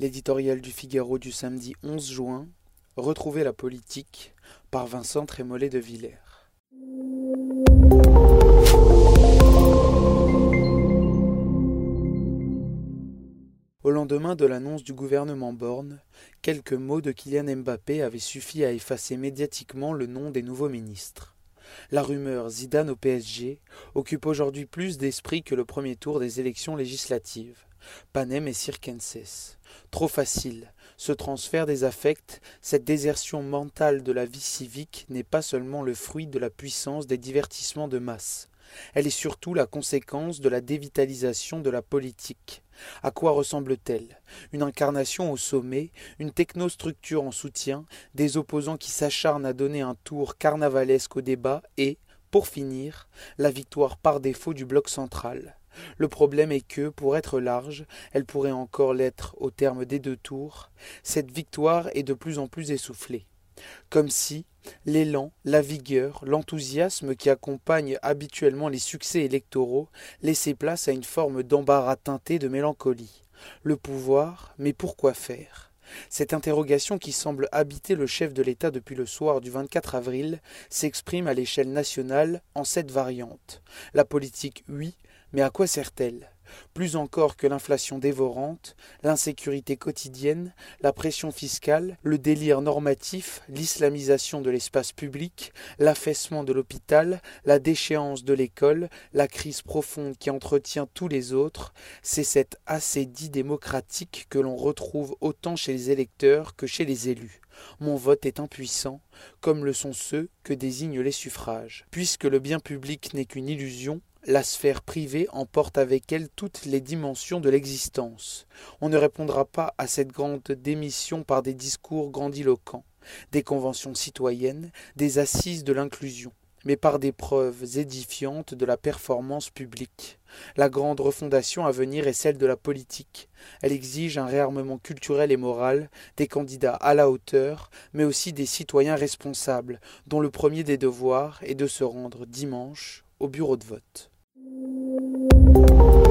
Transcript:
L'éditorial du Figaro du samedi 11 juin, Retrouver la politique, par Vincent Trémollet de Villers. Au lendemain de l'annonce du gouvernement Borne, quelques mots de Kylian Mbappé avaient suffi à effacer médiatiquement le nom des nouveaux ministres. La rumeur Zidane au PSG occupe aujourd'hui plus d'esprit que le premier tour des élections législatives. Panem et Circenses. Trop facile. Ce transfert des affects, cette désertion mentale de la vie civique n'est pas seulement le fruit de la puissance des divertissements de masse. Elle est surtout la conséquence de la dévitalisation de la politique. À quoi ressemble-t-elle? Une incarnation au sommet, une technostructure en soutien, des opposants qui s'acharnent à donner un tour carnavalesque au débat et, pour finir, la victoire par défaut du bloc central. Le problème est que, pour être large, elle pourrait encore l'être au terme des deux tours, cette victoire est de plus en plus essoufflée. Comme si l'élan, la vigueur, l'enthousiasme qui accompagnent habituellement les succès électoraux laissaient place à une forme d'embarras teinté de mélancolie. Le pouvoir, mais pourquoi faire? Cette interrogation qui semble habiter le chef de l'État depuis le soir du 24 avril s'exprime à l'échelle nationale en sept variantes. La politique, oui, mais à quoi sert-elle? Plus encore que l'inflation dévorante, l'insécurité quotidienne, la pression fiscale, le délire normatif, l'islamisation de l'espace public, l'affaissement de l'hôpital, la déchéance de l'école, la crise profonde qui entretient tous les autres, c'est cette assédie démocratique que l'on retrouve autant chez les électeurs que chez les élus. Mon vote est impuissant, comme le sont ceux que désignent les suffrages. Puisque le bien public n'est qu'une illusion, la sphère privée emporte avec elle toutes les dimensions de l'existence. On ne répondra pas à cette grande démission par des discours grandiloquents, des conventions citoyennes, des assises de l'inclusion, mais par des preuves édifiantes de la performance publique. La grande refondation à venir est celle de la politique. Elle exige un réarmement culturel et moral, des candidats à la hauteur, mais aussi des citoyens responsables, dont le premier des devoirs est de se rendre dimanche au bureau de vote. Thank you.